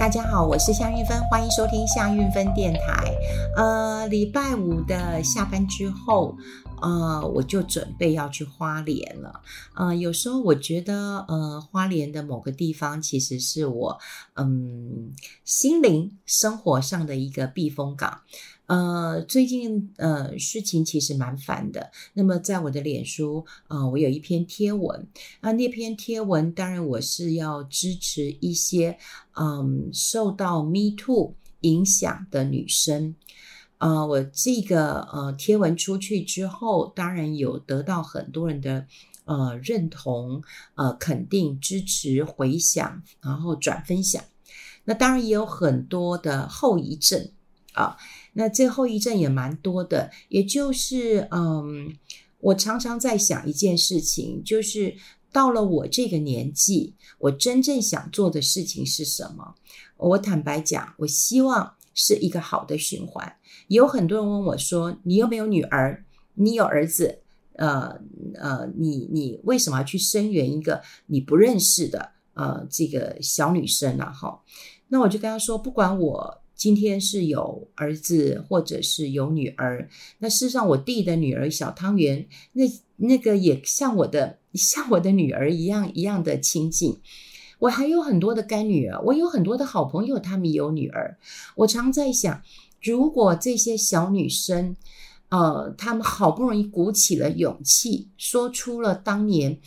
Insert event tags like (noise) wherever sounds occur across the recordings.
大家好，我是夏运芬，欢迎收听夏运芬电台。呃，礼拜五的下班之后，呃，我就准备要去花莲了。呃，有时候我觉得，呃，花莲的某个地方其实是我，嗯，心灵生活上的一个避风港。呃，最近呃事情其实蛮烦的。那么在我的脸书，呃，我有一篇贴文啊，那篇贴文当然我是要支持一些嗯受到 Me Too 影响的女生。呃，我这个呃贴文出去之后，当然有得到很多人的呃认同、呃肯定、支持、回响，然后转分享。那当然也有很多的后遗症啊。那这后遗症也蛮多的，也就是，嗯，我常常在想一件事情，就是到了我这个年纪，我真正想做的事情是什么？我坦白讲，我希望是一个好的循环。有很多人问我说：“你有没有女儿？你有儿子？呃呃，你你为什么要去声援一个你不认识的呃这个小女生呢？”哈，那我就跟他说：“不管我。”今天是有儿子，或者是有女儿。那事实上，我弟的女儿小汤圆，那那个也像我的，像我的女儿一样一样的亲近。我还有很多的干女儿，我有很多的好朋友，他们有女儿。我常在想，如果这些小女生，呃，她们好不容易鼓起了勇气，说出了当年，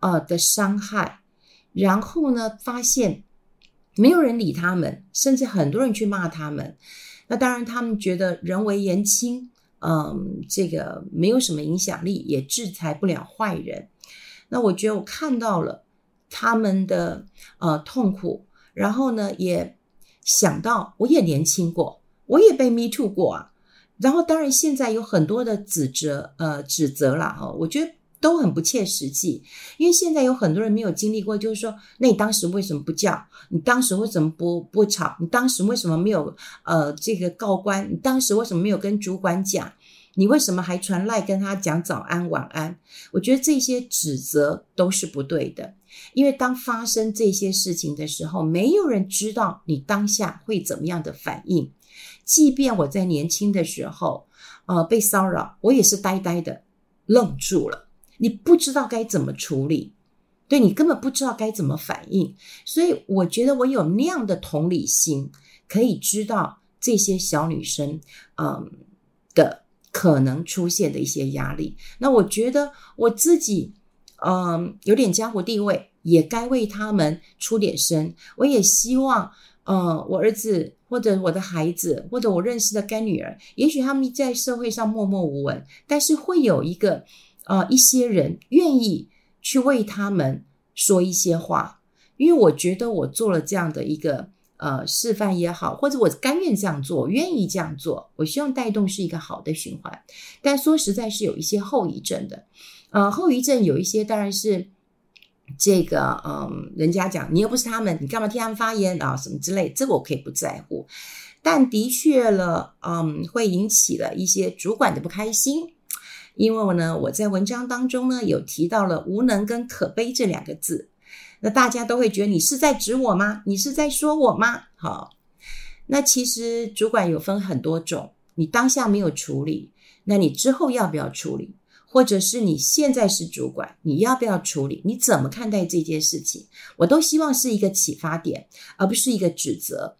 呃的伤害，然后呢，发现。没有人理他们，甚至很多人去骂他们。那当然，他们觉得人为言轻，嗯，这个没有什么影响力，也制裁不了坏人。那我觉得我看到了他们的呃痛苦，然后呢，也想到我也年轻过，我也被 me too 过啊。然后当然现在有很多的指责，呃，指责了哈，我觉得。都很不切实际，因为现在有很多人没有经历过，就是说，那你当时为什么不叫？你当时为什么不不吵？你当时为什么没有呃这个告官？你当时为什么没有跟主管讲？你为什么还传赖跟他讲早安晚安？我觉得这些指责都是不对的，因为当发生这些事情的时候，没有人知道你当下会怎么样的反应。即便我在年轻的时候，呃，被骚扰，我也是呆呆的愣住了。你不知道该怎么处理，对，你根本不知道该怎么反应，所以我觉得我有那样的同理心，可以知道这些小女生，嗯的可能出现的一些压力。那我觉得我自己，嗯，有点江湖地位，也该为他们出点声。我也希望，嗯，我儿子或者我的孩子或者我认识的干女儿，也许他们在社会上默默无闻，但是会有一个。呃，一些人愿意去为他们说一些话，因为我觉得我做了这样的一个呃示范也好，或者我甘愿这样做，愿意这样做，我希望带动是一个好的循环。但说实在，是有一些后遗症的。呃，后遗症有一些当然是这个，嗯、人家讲你又不是他们，你干嘛替他们发言啊？什么之类，这个我可以不在乎。但的确了，嗯，会引起了一些主管的不开心。因为呢，我在文章当中呢有提到了无能跟可悲这两个字，那大家都会觉得你是在指我吗？你是在说我吗？好，那其实主管有分很多种，你当下没有处理，那你之后要不要处理？或者是你现在是主管，你要不要处理？你怎么看待这件事情？我都希望是一个启发点，而不是一个指责。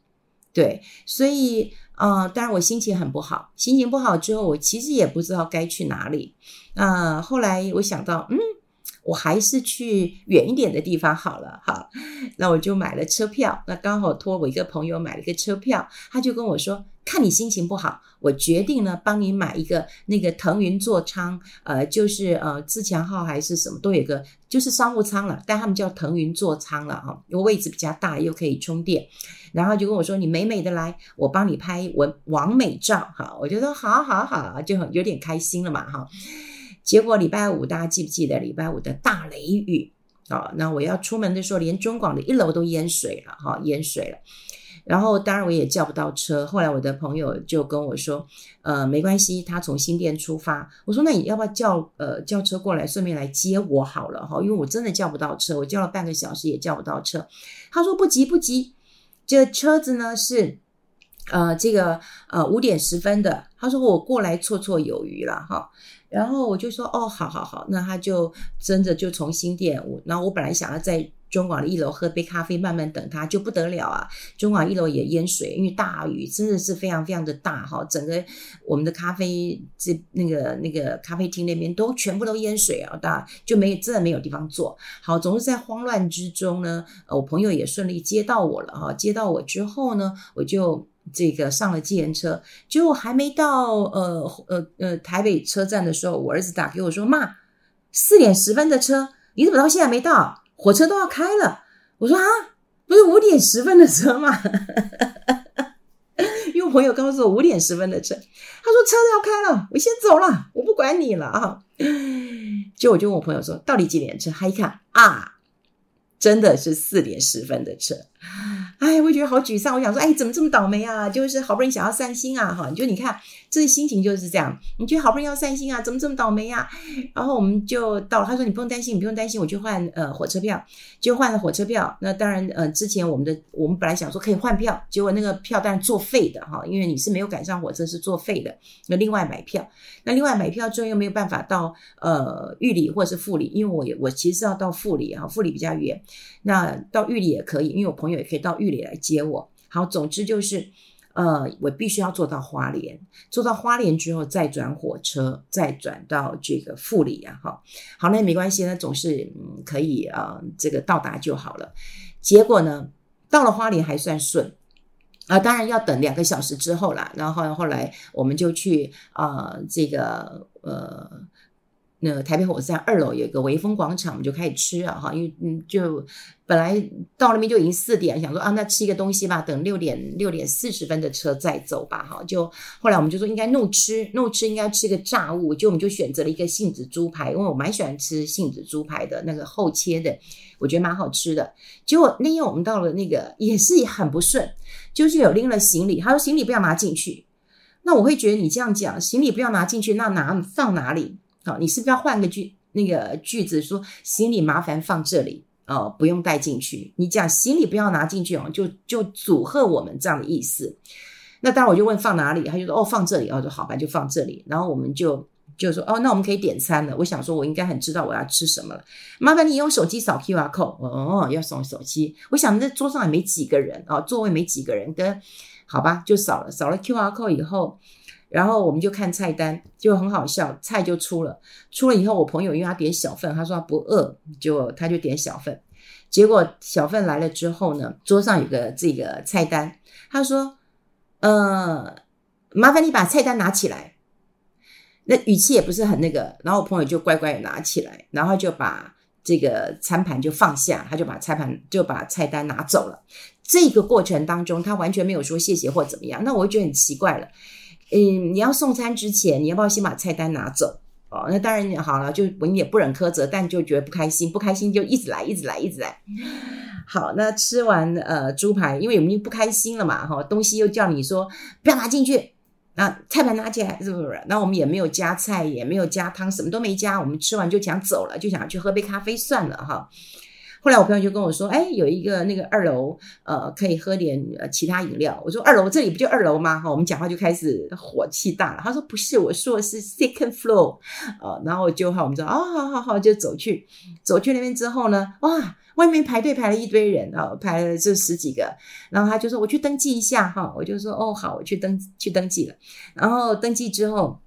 对，所以。啊、呃，当然我心情很不好，心情不好之后，我其实也不知道该去哪里。啊、后来我想到，嗯，我还是去远一点的地方好了，好。那我就买了车票，那刚好托我一个朋友买了个车票，他就跟我说。看你心情不好，我决定呢帮你买一个那个腾云座舱，呃，就是呃自强号还是什么都有个，就是商务舱了，但他们叫腾云座舱了哈，因为位置比较大又可以充电，然后就跟我说你美美的来，我帮你拍文完美照哈，我觉得好好好，就很有点开心了嘛哈。结果礼拜五大家记不记得礼拜五的大雷雨啊？那我要出门的时候，连中广的一楼都淹水了哈，淹水了。然后，当然我也叫不到车。后来我的朋友就跟我说：“呃，没关系，他从新店出发。”我说：“那你要不要叫呃叫车过来，顺便来接我好了哈？因为我真的叫不到车，我叫了半个小时也叫不到车。”他说：“不急不急，这车子呢是呃这个呃五点十分的。他说我过来绰绰有余了哈。然后我就说哦，好好好，那他就真的就从新店，我然后我本来想要在中广的一楼喝杯咖啡，慢慢等他，就不得了啊！中广一楼也淹水，因为大雨真的是非常非常的大哈，整个我们的咖啡这那个那个咖啡厅那边都全部都淹水啊，大就没真的没有地方坐。好，总是在慌乱之中呢，我朋友也顺利接到我了哈，接到我之后呢，我就。这个上了计程车，结果还没到呃呃呃台北车站的时候，我儿子打给我说：“妈，四点十分的车，你怎么到现在没到？火车都要开了。”我说：“啊，不是五点十分的车吗？” (laughs) 因为我朋友告诉我五点十分的车，他说车都要开了，我先走了，我不管你了啊。结果我就问我朋友说：“到底几点车？”他一看啊，真的是四点十分的车。哎，我觉得好沮丧。我想说，哎，怎么这么倒霉啊？就是好不容易想要散心啊，哈，就你看，这心情就是这样。你觉得好不容易要散心啊，怎么这么倒霉啊？然后我们就到，他说你不用担心，你不用担心，我去换呃火车票，就换了火车票。那当然，呃，之前我们的我们本来想说可以换票，结果那个票当然作废的哈，因为你是没有赶上火车，是作废的。那另外买票，那另外买票之后又没有办法到呃玉里或者是富里，因为我我其实要到富里啊，富里比较远。那到玉里也可以，因为我朋友也可以到玉里来接我。好，总之就是，呃，我必须要坐到花莲，坐到花莲之后再转火车，再转到这个富里啊。哈，好，那没关系，那总是嗯可以啊，这个到达就好了。结果呢，到了花莲还算顺啊，当然要等两个小时之后啦。然后后来我们就去啊，这个呃。那台北火车站二楼有一个微风广场，我们就开始吃啊哈，因为嗯，就本来到那边就已经四点，想说啊，那吃一个东西吧，等六点六点四十分的车再走吧哈。就后来我们就说应该怒吃怒吃，应该吃个炸物，就我们就选择了一个杏子猪排，因为我蛮喜欢吃杏子猪排的那个厚切的，我觉得蛮好吃的。结果那天我们到了那个也是很不顺，就是有拎了行李，他说行李不要拿进去，那我会觉得你这样讲，行李不要拿进去，那拿放哪里？好，你是不是要换个句那个句子说行李麻烦放这里哦，不用带进去。你讲行李不要拿进去哦，就就阻吓我们这样的意思。那当然我就问放哪里，他就说哦放这里哦，就好吧，就放这里。然后我们就就说哦，那我们可以点餐了。我想说我应该很知道我要吃什么了，麻烦你用手机扫 QR code 哦，要扫手机。我想那桌上也没几个人啊，座位没几个人，跟好吧就扫了扫了 QR code 以后。然后我们就看菜单，就很好笑，菜就出了。出了以后，我朋友因为他点小份，他说他不饿，就他就点小份。结果小份来了之后呢，桌上有个这个菜单，他说：“呃，麻烦你把菜单拿起来。”那语气也不是很那个，然后我朋友就乖乖拿起来，然后就把这个餐盘就放下，他就把菜盘就把菜单拿走了。这个过程当中，他完全没有说谢谢或怎么样，那我就觉得很奇怪了。嗯，你要送餐之前，你要不要先把菜单拿走？哦，那当然好了，就我们也不忍苛责，但就觉得不开心，不开心就一直来，一直来，一直来。好，那吃完呃猪排，因为我们不开心了嘛，哈、哦，东西又叫你说不要拿进去，那菜盘拿起来是不是？那我们也没有加菜，也没有加汤，什么都没加，我们吃完就想走了，就想去喝杯咖啡算了哈。后来我朋友就跟我说：“哎，有一个那个二楼，呃，可以喝点呃其他饮料。”我说：“二楼这里不就二楼吗？”哈，我们讲话就开始火气大了。他说：“不是，我说的是 second floor。”呃，然后就好，我们说：“哦，好好好，就走去。”走去那边之后呢，哇，外面排队排了一堆人啊，排了这十几个。然后他就说：“我去登记一下。”哈，我就说：“哦，好，我去登去登记了。”然后登记之后，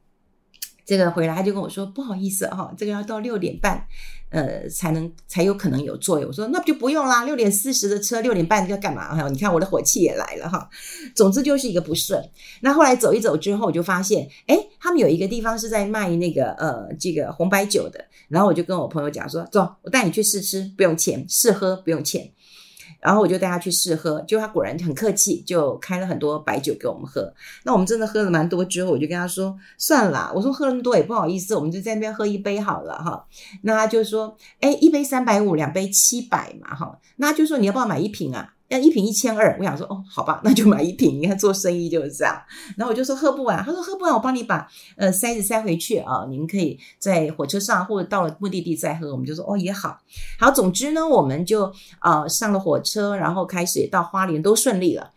这个回来他就跟我说：“不好意思哈，这个要到六点半。”呃，才能才有可能有作用。我说那不就不用啦，六点四十的车，六点半要干嘛？哈，你看我的火气也来了哈。总之就是一个不顺。那后来走一走之后，我就发现，哎，他们有一个地方是在卖那个呃这个红白酒的。然后我就跟我朋友讲说，走，我带你去试吃，不用钱；试喝不用钱。然后我就带他去试喝，就他果然很客气，就开了很多白酒给我们喝。那我们真的喝了蛮多之后，我就跟他说算了啦，我说喝那么多也不好意思，我们就在那边喝一杯好了哈。那他就说，哎，一杯三百五，两杯七百嘛哈。那他就说你要不要买一瓶啊？要一瓶一千二。我想说，哦，好吧，那就买一瓶。你看做生意就是这样。然后我就说喝不完，他说喝不完，我帮你把呃塞子塞回去啊，你们可以在火车上或者到了目的地再喝。我们就说哦也好，好，总之呢，我们就呃上了火车，然后开始到花莲都顺利了。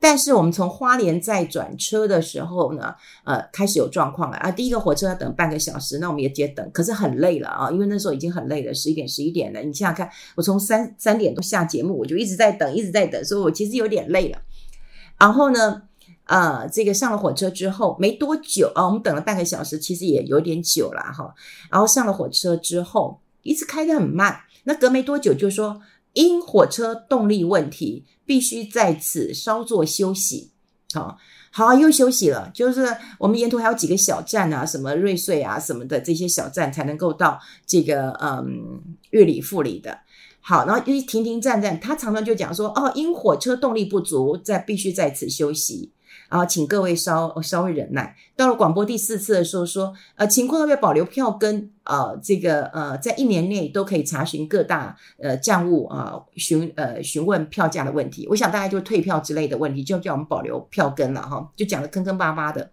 但是我们从花莲再转车的时候呢，呃，开始有状况了啊。第一个火车要等半个小时，那我们也接等，可是很累了啊，因为那时候已经很累了，十一点、十一点了。你想想看，我从三三点多下节目，我就一直在等，一直在等，所以我其实有点累了。然后呢，呃，这个上了火车之后没多久啊，我们等了半个小时，其实也有点久了哈。然后上了火车之后，一直开得很慢，那隔没多久就说。因火车动力问题，必须在此稍作休息。好，好，又休息了。就是我们沿途还有几个小站啊，什么瑞穗啊，什么的这些小站，才能够到这个嗯玉里富里的。好，然后一停停站站，他常常就讲说，哦，因火车动力不足，在必须在此休息。然后请各位稍稍微忍耐。到了广播第四次的时候说，呃，情况要不要保留票根，呃，这个呃，在一年内都可以查询各大呃站务啊，询呃询问票价的问题。我想大概就退票之类的问题，就叫我们保留票根了哈，就讲的坑坑巴巴的。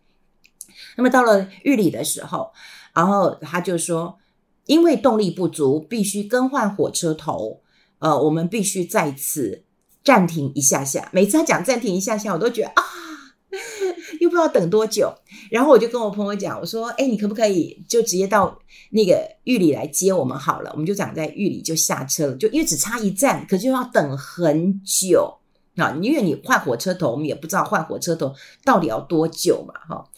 那么到了玉里的时候，然后他就说，因为动力不足，必须更换火车头，呃，我们必须在此暂停一下下。每次他讲暂停一下下，我都觉得啊。(laughs) 又不知道等多久，然后我就跟我朋友讲，我说：“哎，你可不可以就直接到那个玉里来接我们好了？我们就想在玉里就下车了，就因为只差一站，可就要等很久啊！因为你换火车头，我们也不知道换火车头到底要多久嘛，哈。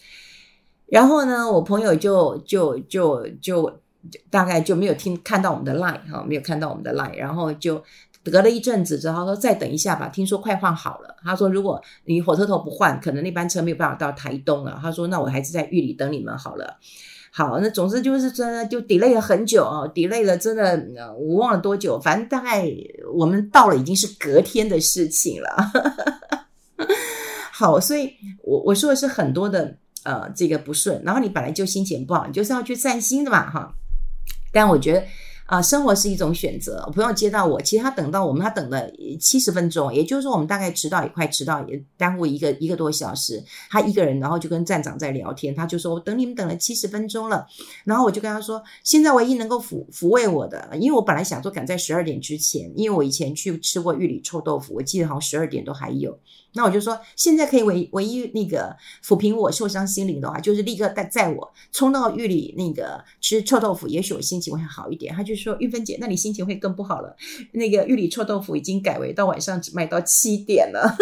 然后呢，我朋友就就就就，就大概就没有听看到我们的 line 哈，没有看到我们的 line，然后就。”隔了一阵子之后，他说再等一下吧，听说快换好了。他说如果你火车头不换，可能那班车没有办法到台东了。他说那我还是在玉里等你们好了。好，那总之就是真的就 delay 了很久啊，delay 了真的我忘了多久，反正大概我们到了已经是隔天的事情了。(laughs) 好，所以我我说的是很多的呃这个不顺，然后你本来就心情不好，你就是要去散心的嘛哈。但我觉得。啊，生活是一种选择。我朋友接到我，其实他等到我们，他等了七十分钟，也就是说，我们大概迟到也快迟到，也耽误一个一个多小时。他一个人，然后就跟站长在聊天，他就说：“我等你们等了七十分钟了。”然后我就跟他说：“现在唯一能够抚抚慰我的，因为我本来想说赶在十二点之前，因为我以前去吃过玉里臭豆腐，我记得好像十二点都还有。”那我就说，现在可以唯唯一那个抚平我受伤心灵的话，就是立刻带载我冲到玉里那个吃臭豆腐，也许我心情会好一点。他就说，玉芬姐，那你心情会更不好了。那个玉里臭豆腐已经改为到晚上只卖到七点了。(laughs)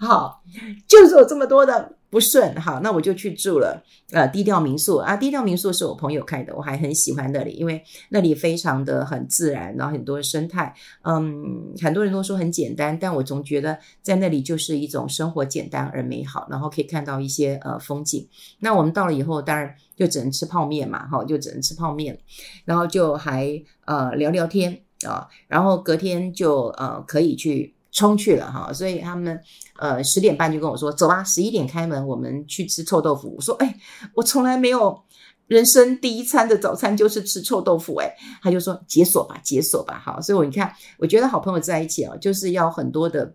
好，就是有这么多的。不顺，好，那我就去住了，呃，低调民宿啊。低调民宿是我朋友开的，我还很喜欢那里，因为那里非常的很自然，然后很多生态，嗯，很多人都说很简单，但我总觉得在那里就是一种生活简单而美好，然后可以看到一些呃风景。那我们到了以后，当然就只能吃泡面嘛，哈，就只能吃泡面，然后就还呃聊聊天啊，然后隔天就呃可以去。冲去了哈，所以他们呃十点半就跟我说走吧，十一点开门，我们去吃臭豆腐。我说哎，我从来没有人生第一餐的早餐就是吃臭豆腐哎，他就说解锁吧，解锁吧，好，所以我你看，我觉得好朋友在一起哦，就是要很多的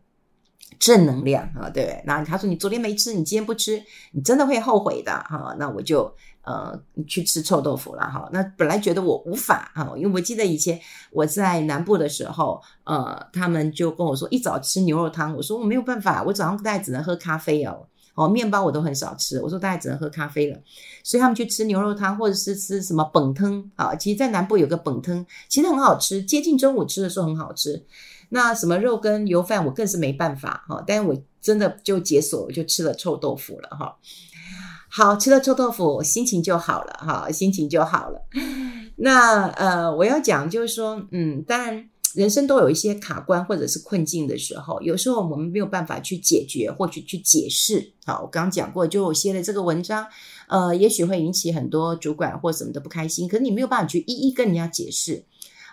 正能量啊，对不对？然后他说你昨天没吃，你今天不吃，你真的会后悔的哈，那我就。呃，去吃臭豆腐了哈。那本来觉得我无法哈，因为我记得以前我在南部的时候，呃，他们就跟我说一早吃牛肉汤，我说我没有办法，我早上大概只能喝咖啡哦，哦，面包我都很少吃，我说大概只能喝咖啡了。所以他们去吃牛肉汤，或者是吃什么本汤啊。其实，在南部有个本汤，其实很好吃，接近中午吃的时候很好吃。那什么肉跟油饭，我更是没办法哈。但是我真的就解锁，我就吃了臭豆腐了哈。好，吃了臭豆腐，心情就好了哈，心情就好了。(laughs) 那呃，我要讲就是说，嗯，当然人生都有一些卡关或者是困境的时候，有时候我们没有办法去解决或去去解释。好，我刚刚讲过，就我写了这个文章，呃，也许会引起很多主管或什么的不开心，可是你没有办法去一一跟人家解释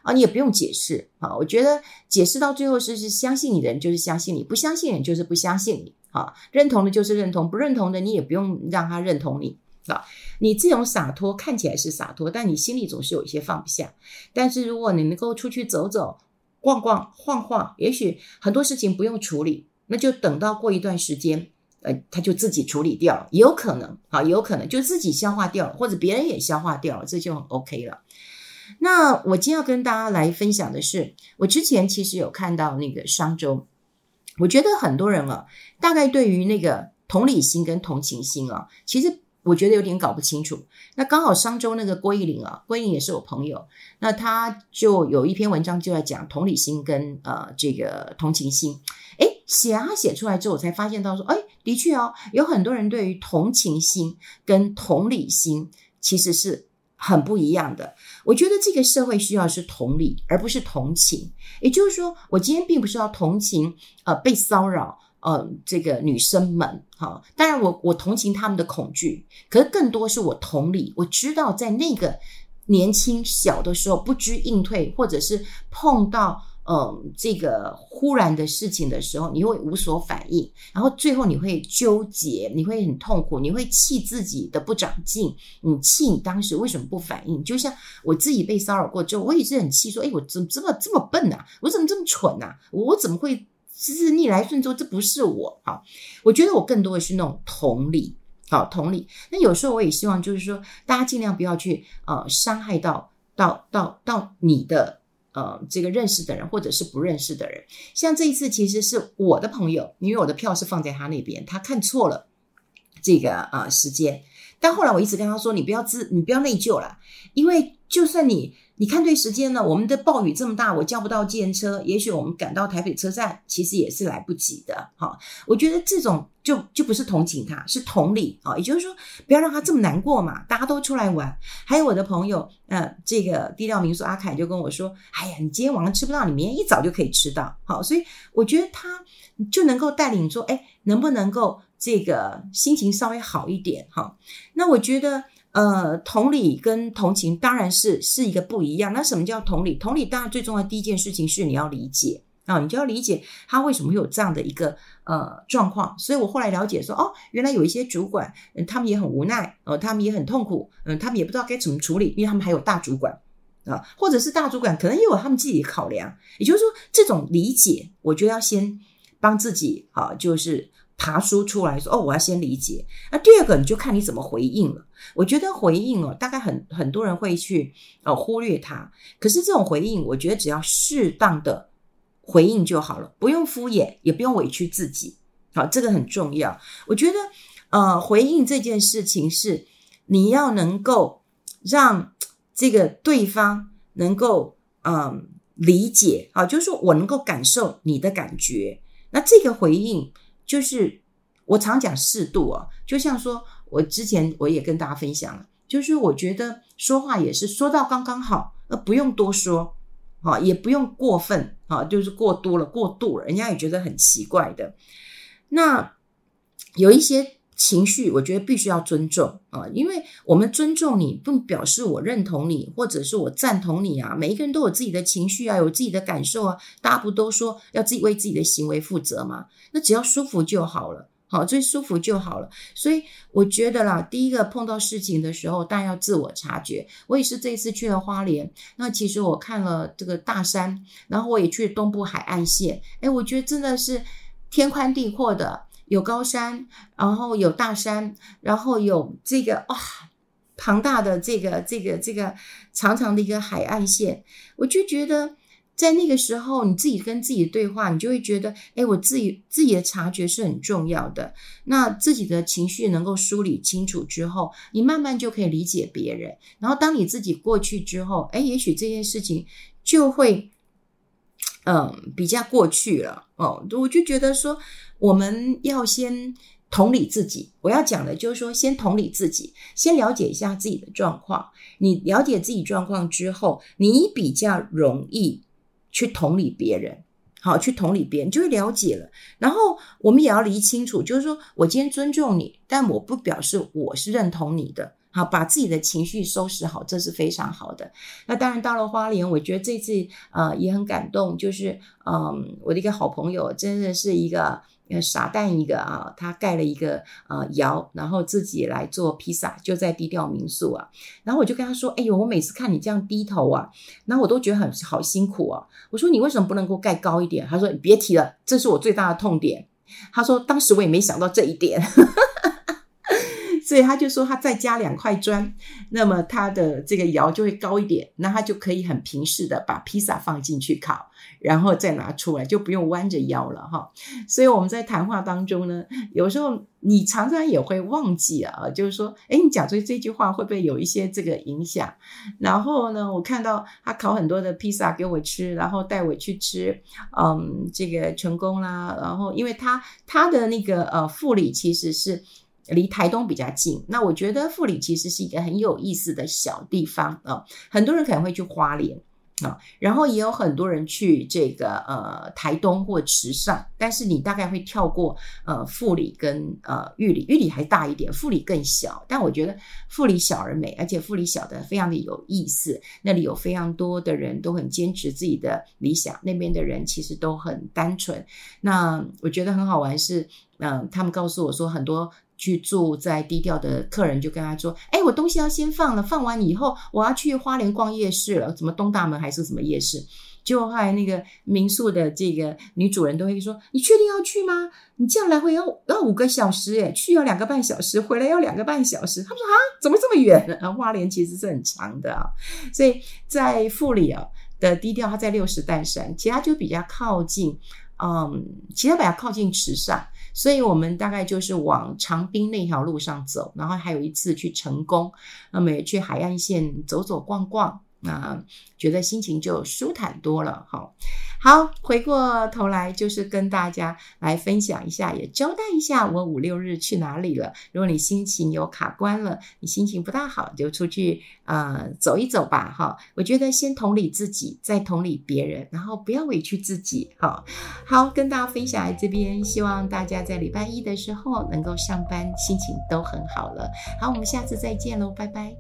啊，你也不用解释啊。我觉得解释到最后是是相信你的人就是相信你，不相信的人就是不相信你。啊，认同的就是认同，不认同的你也不用让他认同你啊。你这种洒脱看起来是洒脱，但你心里总是有一些放不下。但是如果你能够出去走走，逛逛晃晃，也许很多事情不用处理，那就等到过一段时间，呃，他就自己处理掉了，有可能啊，有可能就自己消化掉了，或者别人也消化掉了，这就很 OK 了。那我今天要跟大家来分享的是，我之前其实有看到那个商周，我觉得很多人啊，大概对于那个同理心跟同情心啊，其实。我觉得有点搞不清楚。那刚好商周那个郭奕霖啊，郭奕霖也是我朋友，那他就有一篇文章就在讲同理心跟呃这个同情心。诶，写啊写出来之后，我才发现到说，诶，的确哦，有很多人对于同情心跟同理心其实是很不一样的。我觉得这个社会需要是同理，而不是同情。也就是说，我今天并不是要同情呃被骚扰。呃，这个女生们，哈，当然我我同情他们的恐惧，可是更多是我同理，我知道在那个年轻小的时候不知应退，或者是碰到嗯、这个忽然的事情的时候，你会无所反应，然后最后你会纠结，你会很痛苦，你会气自己的不长进，你气你当时为什么不反应？就像我自己被骚扰过之后，我也是很气，说，哎，我怎么这么这么笨啊？我怎么这么蠢啊？我怎么会？就是逆来顺受，这不是我啊！我觉得我更多的是那种同理，好同理。那有时候我也希望，就是说，大家尽量不要去呃伤害到到到到你的呃这个认识的人，或者是不认识的人。像这一次，其实是我的朋友，因为我的票是放在他那边，他看错了这个啊、呃、时间。但后来我一直跟他说：“你不要自，你不要内疚了，因为就算你。”你看对时间呢？我们的暴雨这么大，我叫不到计程车，也许我们赶到台北车站，其实也是来不及的。哈，我觉得这种就就不是同情他，是同理啊。也就是说，不要让他这么难过嘛。大家都出来玩，还有我的朋友，呃，这个低调民宿阿凯就跟我说：“哎呀，你今天晚上吃不到，你明天一早就可以吃到。”好，所以我觉得他就能够带领说：“哎，能不能够这个心情稍微好一点？”哈，那我觉得。呃，同理跟同情当然是是一个不一样。那什么叫同理？同理当然最重要的第一件事情是你要理解啊，你就要理解他为什么会有这样的一个呃状况。所以我后来了解说，哦，原来有一些主管，嗯，他们也很无奈，呃，他们也很痛苦，嗯，他们也不知道该怎么处理，因为他们还有大主管啊，或者是大主管可能也有他们自己的考量。也就是说，这种理解，我就要先帮自己啊，就是。爬书出来说：“哦，我要先理解。那第二个，你就看你怎么回应了。我觉得回应哦，大概很很多人会去呃忽略它。可是这种回应，我觉得只要适当的回应就好了，不用敷衍，也不用委屈自己。好，这个很重要。我觉得呃，回应这件事情是你要能够让这个对方能够嗯、理解啊，就是说我能够感受你的感觉。那这个回应。就是我常讲适度哦，就像说我之前我也跟大家分享了，就是我觉得说话也是说到刚刚好，那，不用多说，啊，也不用过分，啊，就是过多了、过度了，人家也觉得很奇怪的。那有一些。情绪，我觉得必须要尊重啊，因为我们尊重你，不表示我认同你，或者是我赞同你啊。每一个人都有自己的情绪啊，有自己的感受啊。大家不都说要自己为自己的行为负责吗？那只要舒服就好了，好，最舒服就好了。所以我觉得啦，第一个碰到事情的时候，当然要自我察觉。我也是这一次去了花莲，那其实我看了这个大山，然后我也去东部海岸线，诶，我觉得真的是天宽地阔的。有高山，然后有大山，然后有这个哇庞大的这个这个这个长长的一个海岸线，我就觉得在那个时候你自己跟自己对话，你就会觉得，哎，我自己自己的察觉是很重要的。那自己的情绪能够梳理清楚之后，你慢慢就可以理解别人。然后当你自己过去之后，哎，也许这件事情就会嗯比较过去了哦。我就觉得说。我们要先同理自己。我要讲的就是说，先同理自己，先了解一下自己的状况。你了解自己状况之后，你比较容易去同理别人。好，去同理别人，就会了解了。然后我们也要理清楚，就是说我今天尊重你，但我不表示我是认同你的。好，把自己的情绪收拾好，这是非常好的。那当然到了花莲，我觉得这次呃也很感动，就是嗯、我的一个好朋友，真的是一个。傻蛋一个啊，他盖了一个呃窑，然后自己来做披萨，就在低调民宿啊。然后我就跟他说：“哎呦，我每次看你这样低头啊，然后我都觉得很好辛苦啊。”我说：“你为什么不能够盖高一点？”他说：“你别提了，这是我最大的痛点。”他说：“当时我也没想到这一点。” (laughs) 所以他就说，他再加两块砖，那么他的这个窑就会高一点，那他就可以很平视的把披萨放进去烤，然后再拿出来，就不用弯着腰了哈。所以我们在谈话当中呢，有时候你常常也会忘记啊，就是说，哎，你讲出这句话会不会有一些这个影响？然后呢，我看到他烤很多的披萨给我吃，然后带我去吃，嗯，这个成功啦。然后因为他他的那个呃富里其实是。离台东比较近，那我觉得富里其实是一个很有意思的小地方啊。很多人可能会去花莲啊，然后也有很多人去这个呃台东或池上，但是你大概会跳过呃富里跟呃玉里，玉里还大一点，富里更小。但我觉得富里小而美，而且富里小的非常的有意思。那里有非常多的人都很坚持自己的理想，那边的人其实都很单纯。那我觉得很好玩是，嗯、他们告诉我说很多。去住在低调的客人就跟他说：“哎，我东西要先放了，放完以后我要去花莲逛夜市了，什么东大门还是什么夜市？”就后来那个民宿的这个女主人都会说：“你确定要去吗？你这样来回要要五个小时，哎，去要两个半小时，回来要两个半小时。”他们说：“啊，怎么这么远？啊，花莲其实是很长的啊。”所以在富里啊的低调，它在六十石山，其他就比较靠近，嗯，其他比较靠近池上。所以我们大概就是往长滨那条路上走，然后还有一次去成功，那么也去海岸线走走逛逛。那觉得心情就舒坦多了，好，好，回过头来就是跟大家来分享一下，也交代一下我五六日去哪里了。如果你心情有卡关了，你心情不大好，就出去呃走一走吧，哈。我觉得先同理自己，再同理别人，然后不要委屈自己，好，好，跟大家分享在这边，希望大家在礼拜一的时候能够上班心情都很好了。好，我们下次再见喽，拜拜。